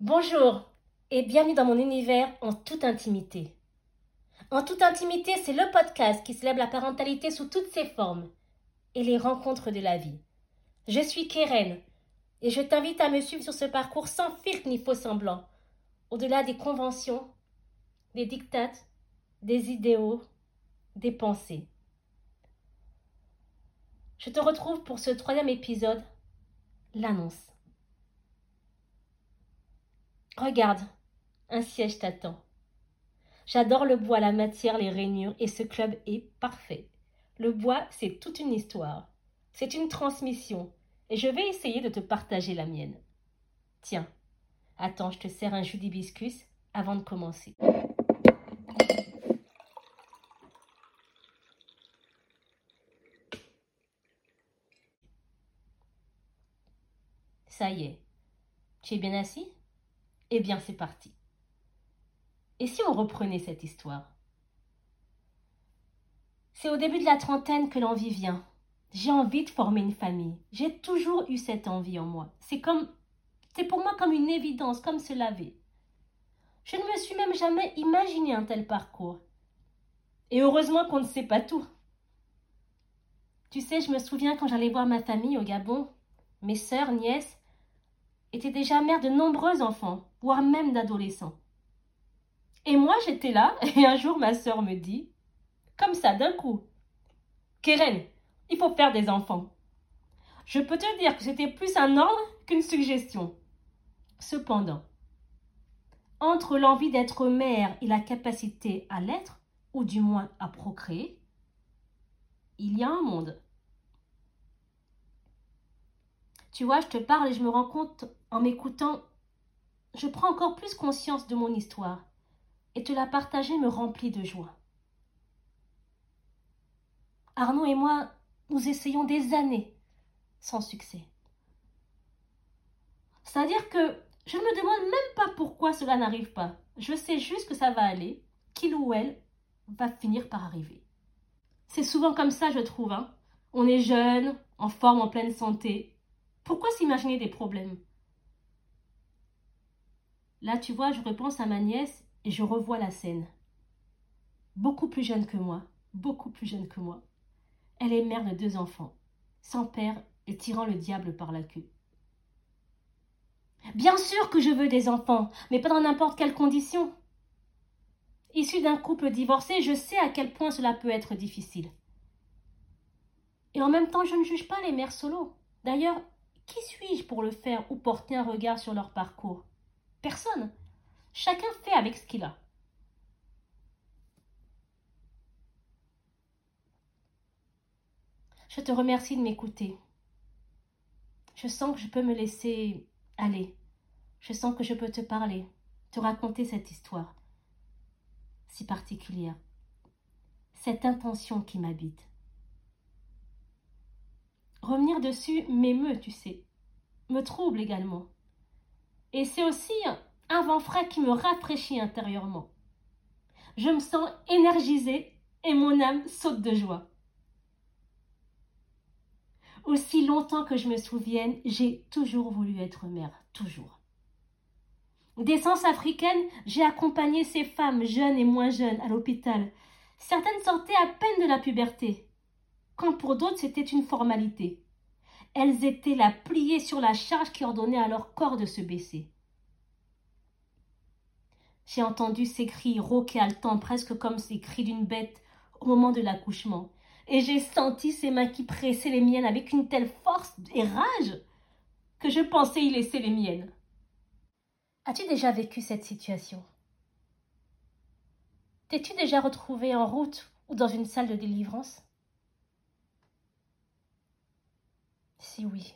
Bonjour et bienvenue dans mon univers en toute intimité. En toute intimité, c'est le podcast qui célèbre la parentalité sous toutes ses formes et les rencontres de la vie. Je suis Keren et je t'invite à me suivre sur ce parcours sans filtre ni faux semblant, au-delà des conventions, des dictates, des idéaux, des pensées. Je te retrouve pour ce troisième épisode, l'annonce. Regarde, un siège t'attend. J'adore le bois, la matière, les rainures, et ce club est parfait. Le bois, c'est toute une histoire. C'est une transmission, et je vais essayer de te partager la mienne. Tiens, attends, je te sers un jus d'hibiscus avant de commencer. Ça y est. Tu es bien assis? Eh bien, c'est parti. Et si on reprenait cette histoire? C'est au début de la trentaine que l'envie vient. J'ai envie de former une famille. J'ai toujours eu cette envie en moi. C'est comme c'est pour moi comme une évidence, comme se laver. Je ne me suis même jamais imaginé un tel parcours. Et heureusement qu'on ne sait pas tout. Tu sais, je me souviens quand j'allais voir ma famille au Gabon, mes sœurs, nièces, était déjà mère de nombreux enfants, voire même d'adolescents. Et moi, j'étais là, et un jour, ma sœur me dit, comme ça, d'un coup, Keren, il faut faire des enfants. Je peux te dire que c'était plus un ordre qu'une suggestion. Cependant, entre l'envie d'être mère et la capacité à l'être, ou du moins à procréer, il y a un monde. Tu vois, je te parle et je me rends compte en m'écoutant, je prends encore plus conscience de mon histoire et te la partager me remplit de joie. Arnaud et moi, nous essayons des années sans succès. C'est-à-dire que je ne me demande même pas pourquoi cela n'arrive pas. Je sais juste que ça va aller, qu'il ou elle va finir par arriver. C'est souvent comme ça, je trouve. Hein. On est jeune, en forme, en pleine santé, pourquoi s'imaginer des problèmes? Là, tu vois, je repense à ma nièce et je revois la scène. Beaucoup plus jeune que moi, beaucoup plus jeune que moi. Elle est mère de deux enfants, sans père et tirant le diable par la queue. Bien sûr que je veux des enfants, mais pas dans n'importe quelle condition. Issue d'un couple divorcé, je sais à quel point cela peut être difficile. Et en même temps, je ne juge pas les mères solo. D'ailleurs, qui suis-je pour le faire ou porter un regard sur leur parcours? Personne. Chacun fait avec ce qu'il a. Je te remercie de m'écouter. Je sens que je peux me laisser aller. Je sens que je peux te parler, te raconter cette histoire si particulière, cette intention qui m'habite. Revenir dessus m'émeut, tu sais, me trouble également. Et c'est aussi un vent frais qui me rafraîchit intérieurement. Je me sens énergisée et mon âme saute de joie. Aussi longtemps que je me souvienne, j'ai toujours voulu être mère, toujours. D'essence africaine, j'ai accompagné ces femmes jeunes et moins jeunes à l'hôpital. Certaines sortaient à peine de la puberté quand pour d'autres c'était une formalité. Elles étaient là pliées sur la charge qui ordonnait à leur corps de se baisser. J'ai entendu ces cris rauques et haletants, presque comme ces cris d'une bête au moment de l'accouchement, et j'ai senti ses mains qui pressaient les miennes avec une telle force et rage que je pensais y laisser les miennes. As-tu déjà vécu cette situation? T'es-tu déjà retrouvé en route ou dans une salle de délivrance? Si oui,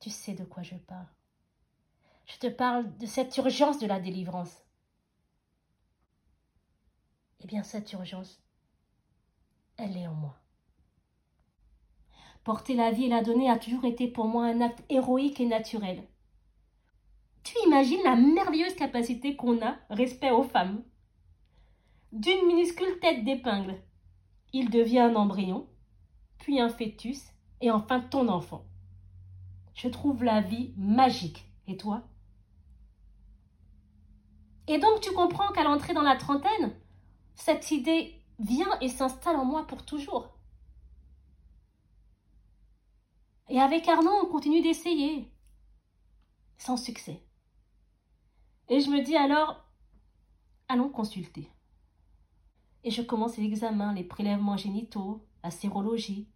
tu sais de quoi je parle. Je te parle de cette urgence de la délivrance. Eh bien, cette urgence, elle est en moi. Porter la vie et la donner a toujours été pour moi un acte héroïque et naturel. Tu imagines la merveilleuse capacité qu'on a, respect aux femmes. D'une minuscule tête d'épingle, il devient un embryon, puis un fœtus, et enfin ton enfant. Je trouve la vie magique. Et toi? Et donc tu comprends qu'à l'entrée dans la trentaine, cette idée vient et s'installe en moi pour toujours. Et avec Arnaud, on continue d'essayer, sans succès. Et je me dis alors, allons consulter. Et je commence l'examen, les prélèvements génitaux, la sérologie,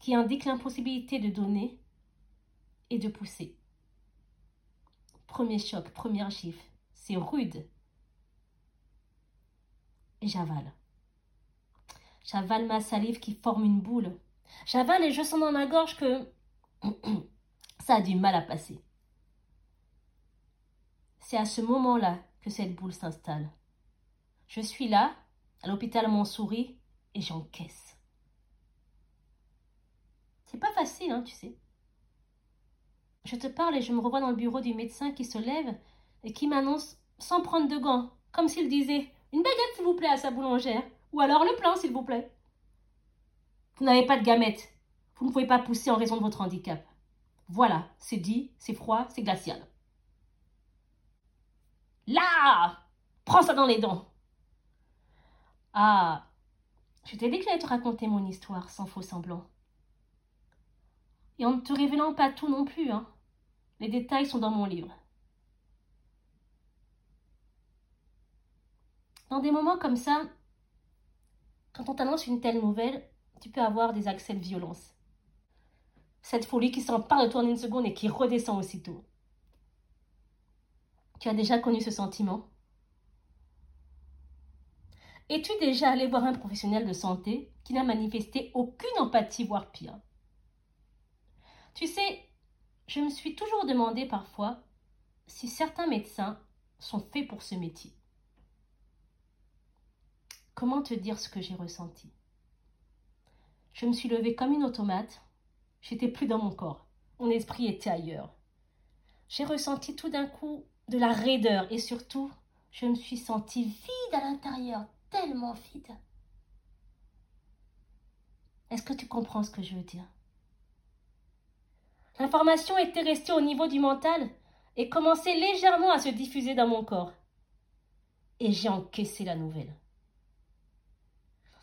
qui indique l'impossibilité de donner et de pousser. Premier choc, première gifle, c'est rude. Et j'avale. J'avale ma salive qui forme une boule. J'avale et je sens dans ma gorge que ça a du mal à passer. C'est à ce moment-là que cette boule s'installe. Je suis là, à l'hôpital Montsouris, et j'encaisse. C'est pas facile, hein, tu sais. Je te parle et je me revois dans le bureau du médecin qui se lève et qui m'annonce sans prendre de gants, comme s'il disait Une baguette, s'il vous plaît, à sa boulangère, ou alors le plan, s'il vous plaît. Vous n'avez pas de gamètes. Vous ne pouvez pas pousser en raison de votre handicap. Voilà, c'est dit, c'est froid, c'est glacial. Là Prends ça dans les dents Ah Je t'ai dit que te raconter mon histoire sans faux semblant. Et en ne te révélant pas tout non plus, hein. Les détails sont dans mon livre. Dans des moments comme ça, quand on t'annonce une telle nouvelle, tu peux avoir des accès de violence. Cette folie qui s'empare de toi en une seconde et qui redescend aussitôt. Tu as déjà connu ce sentiment? Es-tu déjà allé voir un professionnel de santé qui n'a manifesté aucune empathie, voire pire? Tu sais, je me suis toujours demandé parfois si certains médecins sont faits pour ce métier. Comment te dire ce que j'ai ressenti? Je me suis levée comme une automate. J'étais plus dans mon corps. Mon esprit était ailleurs. J'ai ressenti tout d'un coup de la raideur et surtout, je me suis sentie vide à l'intérieur, tellement vide. Est-ce que tu comprends ce que je veux dire? L'information était restée au niveau du mental et commençait légèrement à se diffuser dans mon corps. Et j'ai encaissé la nouvelle.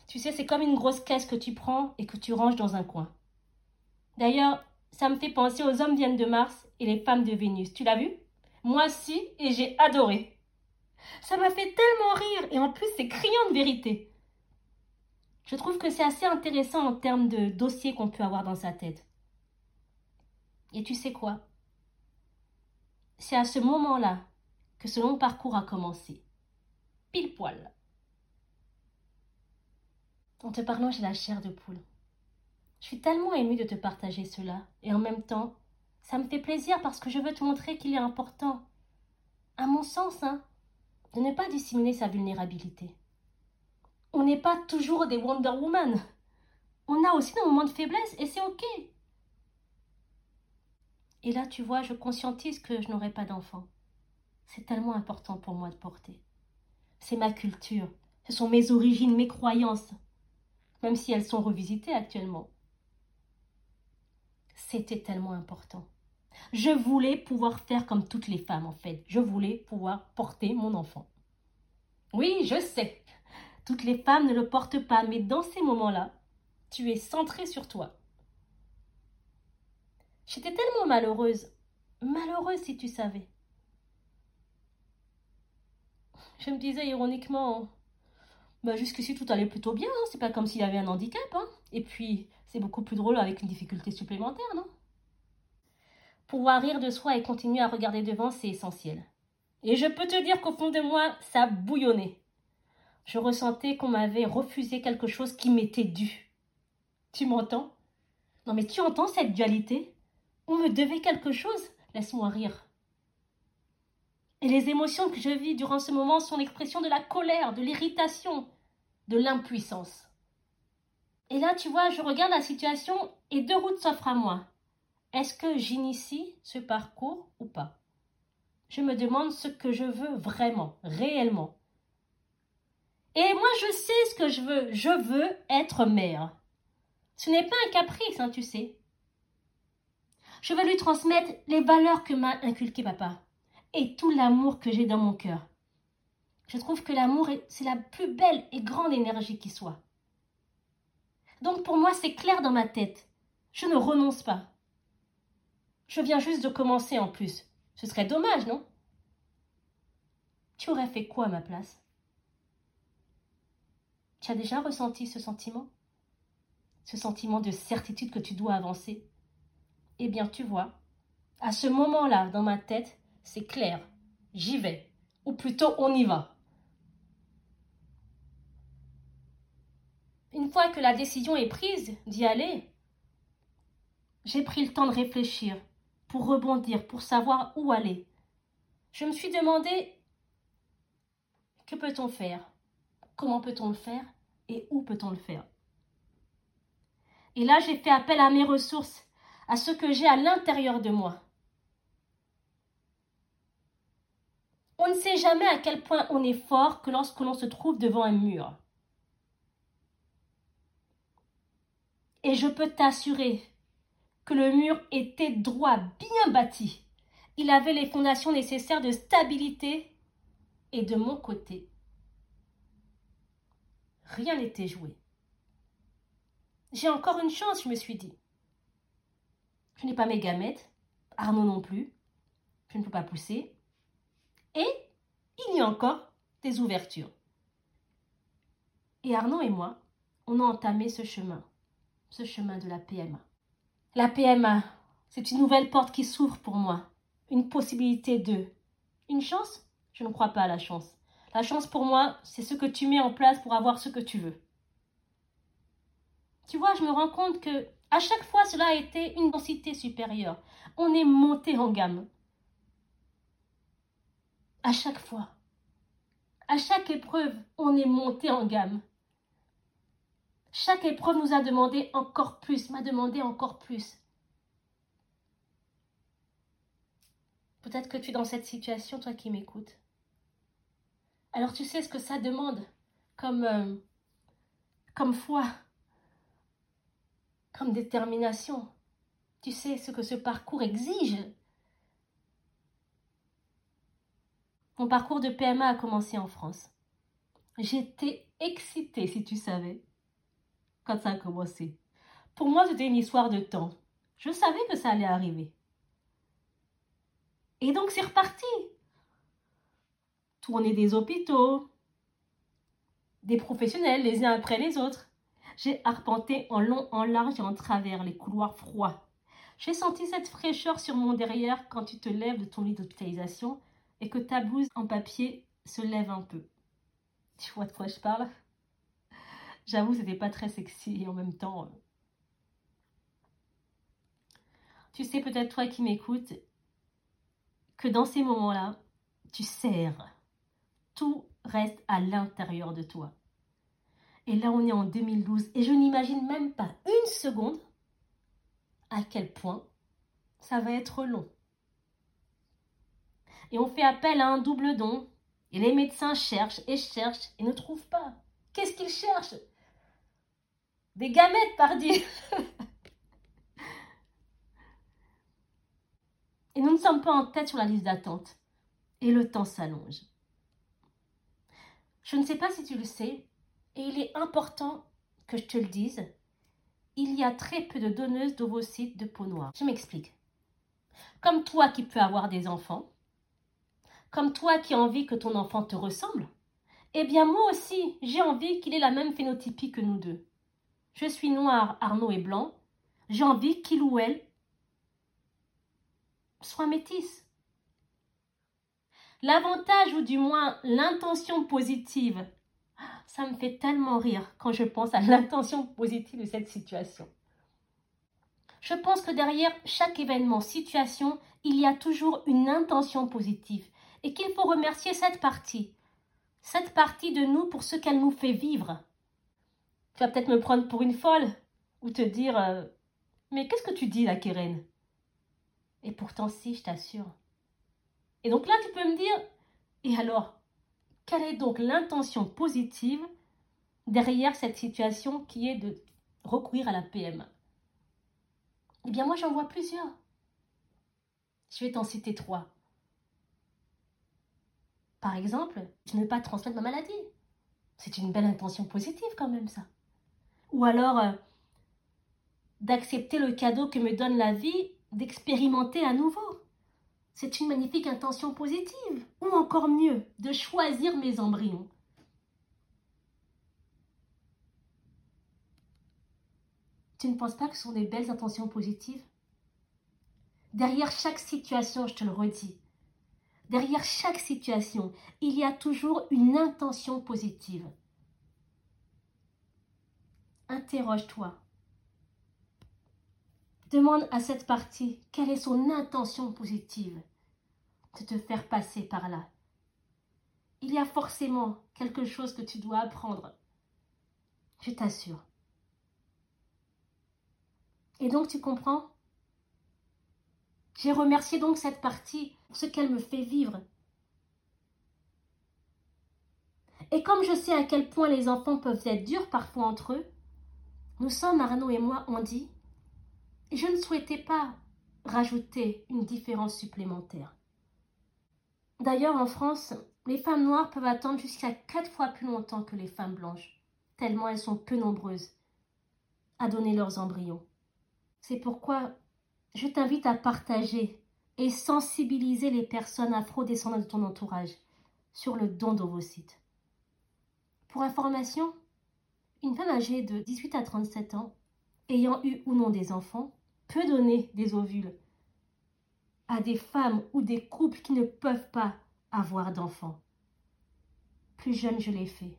Tu sais, c'est comme une grosse caisse que tu prends et que tu ranges dans un coin. D'ailleurs, ça me fait penser aux hommes viennent de Mars et les femmes de Vénus. Tu l'as vu? Moi si, et j'ai adoré. Ça m'a fait tellement rire et en plus c'est criant de vérité. Je trouve que c'est assez intéressant en termes de dossier qu'on peut avoir dans sa tête. Et tu sais quoi? C'est à ce moment-là que ce long parcours a commencé. Pile poil. En te parlant, j'ai la chair de poule. Je suis tellement émue de te partager cela, et en même temps, ça me fait plaisir parce que je veux te montrer qu'il est important, à mon sens, hein, de ne pas dissimuler sa vulnérabilité. On n'est pas toujours des Wonder Woman. On a aussi des moments de faiblesse et c'est ok. Et là, tu vois, je conscientise que je n'aurai pas d'enfant. C'est tellement important pour moi de porter. C'est ma culture, ce sont mes origines, mes croyances, même si elles sont revisitées actuellement. C'était tellement important. Je voulais pouvoir faire comme toutes les femmes, en fait. Je voulais pouvoir porter mon enfant. Oui, je sais. Toutes les femmes ne le portent pas, mais dans ces moments-là, tu es centrée sur toi. J'étais tellement malheureuse. Malheureuse si tu savais. Je me disais ironiquement, bah jusqu'ici tout allait plutôt bien, hein. c'est pas comme s'il y avait un handicap. Hein. Et puis, c'est beaucoup plus drôle avec une difficulté supplémentaire, non? Pouvoir rire de soi et continuer à regarder devant, c'est essentiel. Et je peux te dire qu'au fond de moi, ça bouillonnait. Je ressentais qu'on m'avait refusé quelque chose qui m'était dû. Tu m'entends? Non mais tu entends cette dualité? On me devait quelque chose Laisse-moi rire. Et les émotions que je vis durant ce moment sont l'expression de la colère, de l'irritation, de l'impuissance. Et là, tu vois, je regarde la situation et deux routes s'offrent à moi. Est-ce que j'initie ce parcours ou pas? Je me demande ce que je veux vraiment, réellement. Et moi, je sais ce que je veux. Je veux être mère. Ce n'est pas un caprice, hein, tu sais. Je veux lui transmettre les valeurs que m'a inculquées papa. et tout l'amour que j'ai dans mon cœur. Je trouve que l'amour, c'est la plus belle et grande énergie qui soit. Donc pour moi, c'est clair dans ma tête. Je ne renonce pas. Je viens juste de commencer en plus. Ce serait dommage, non? Tu aurais fait quoi à ma place? Tu as déjà ressenti ce sentiment? Ce sentiment de certitude que tu dois avancer? Eh bien, tu vois, à ce moment-là, dans ma tête, c'est clair. J'y vais. Ou plutôt, on y va. Une fois que la décision est prise d'y aller, j'ai pris le temps de réfléchir, pour rebondir, pour savoir où aller. Je me suis demandé que peut-on faire? Comment peut-on le faire? Et où peut-on le faire? Et là, j'ai fait appel à mes ressources, à ce que j'ai à l'intérieur de moi. On ne sait jamais à quel point on est fort que lorsque l'on se trouve devant un mur. Et je peux t'assurer que le mur était droit, bien bâti. Il avait les fondations nécessaires de stabilité et de mon côté. Rien n'était joué. J'ai encore une chance, je me suis dit. Je n'ai pas mes gamètes, Arnaud non plus. Je ne peux pas pousser. Et il y a encore des ouvertures. Et Arnaud et moi, on a entamé ce chemin ce chemin de la PMA. La PMA, c'est une nouvelle porte qui s'ouvre pour moi, une possibilité de... Une chance? Je ne crois pas à la chance. La chance pour moi, c'est ce que tu mets en place pour avoir ce que tu veux. Tu vois, je me rends compte que à chaque fois, cela a été une densité supérieure. On est monté en gamme. À chaque fois. À chaque épreuve, on est monté en gamme. Chaque épreuve nous a demandé encore plus, m'a demandé encore plus. Peut-être que tu es dans cette situation, toi qui m'écoutes. Alors tu sais ce que ça demande comme, euh, comme foi, comme détermination. Tu sais ce que ce parcours exige. Mon parcours de PMA a commencé en France. J'étais excitée, si tu savais quand ça a commencé. Pour moi, c'était une histoire de temps. Je savais que ça allait arriver. Et donc, c'est reparti. Tourner des hôpitaux, des professionnels les uns après les autres. J'ai arpenté en long, en large et en travers les couloirs froids. J'ai senti cette fraîcheur sur mon derrière quand tu te lèves de ton lit d'hospitalisation et que ta blouse en papier se lève un peu. Tu vois de quoi je parle? J'avoue, c'était pas très sexy et en même temps. Euh, tu sais peut-être toi qui m'écoutes que dans ces moments-là, tu sers. Tout reste à l'intérieur de toi. Et là, on est en 2012 et je n'imagine même pas une seconde à quel point ça va être long. Et on fait appel à un double don. Et les médecins cherchent et cherchent et ne trouvent pas. Qu'est-ce qu'ils cherchent? Des gamètes, pardi Et nous ne sommes pas en tête sur la liste d'attente. Et le temps s'allonge. Je ne sais pas si tu le sais, il est important que je te le dise, il y a très peu de donneuses d'ovocytes de peau noire. Je m'explique. Comme toi qui peux avoir des enfants, comme toi qui as envie que ton enfant te ressemble, eh bien moi aussi, j'ai envie qu'il ait la même phénotypie que nous deux. Je suis noir, Arnaud est blanc. J'ai envie qu'il ou elle soit métisse. L'avantage ou du moins l'intention positive, ça me fait tellement rire quand je pense à l'intention positive de cette situation. Je pense que derrière chaque événement, situation, il y a toujours une intention positive et qu'il faut remercier cette partie, cette partie de nous pour ce qu'elle nous fait vivre. Tu vas peut-être me prendre pour une folle ou te dire euh, Mais qu'est-ce que tu dis là, Keren Et pourtant, si, je t'assure. Et donc là, tu peux me dire Et alors? Quelle est donc l'intention positive derrière cette situation qui est de recourir à la PMA Eh bien, moi, j'en vois plusieurs. Je vais t'en citer trois. Par exemple, de ne pas transmettre ma maladie. C'est une belle intention positive quand même ça. Ou alors euh, d'accepter le cadeau que me donne la vie d'expérimenter à nouveau. C'est une magnifique intention positive. Ou encore mieux, de choisir mes embryons. Tu ne penses pas que ce sont des belles intentions positives? Derrière chaque situation, je te le redis, derrière chaque situation, il y a toujours une intention positive. Interroge-toi. Demande à cette partie quelle est son intention positive? De te faire passer par là. Il y a forcément quelque chose que tu dois apprendre. Je t'assure. Et donc tu comprends? J'ai remercié donc cette partie pour ce qu'elle me fait vivre. Et comme je sais à quel point les enfants peuvent être durs parfois entre eux, nous sommes, Arnaud et moi, on dit, je ne souhaitais pas rajouter une différence supplémentaire. D'ailleurs, en France, les femmes noires peuvent attendre jusqu'à quatre fois plus longtemps que les femmes blanches, tellement elles sont peu nombreuses à donner leurs embryons. C'est pourquoi je t'invite à partager et sensibiliser les personnes afro-descendantes de ton entourage sur le don d'ovocytes. Pour information, une femme âgée de 18 à 37 ans, ayant eu ou non des enfants, peut donner des ovules à des femmes ou des couples qui ne peuvent pas avoir d'enfants. Plus jeune, je l'ai fait.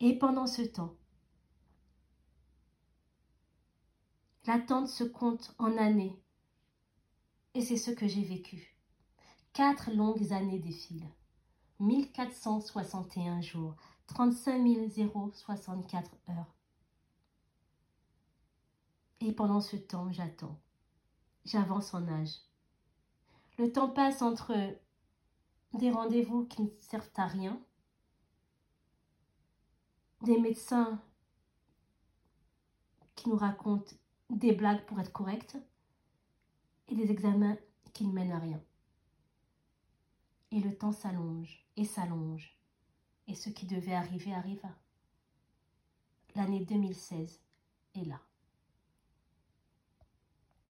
Et pendant ce temps, L'attente se compte en années. Et c'est ce que j'ai vécu. Quatre longues années défilent. 1461 jours, 35 064 heures. Et pendant ce temps, j'attends. J'avance en âge. Le temps passe entre des rendez-vous qui ne servent à rien, des médecins qui nous racontent des blagues pour être correctes et des examens qui ne mènent à rien. Et le temps s'allonge et s'allonge, et ce qui devait arriver arriva. L'année 2016 est là.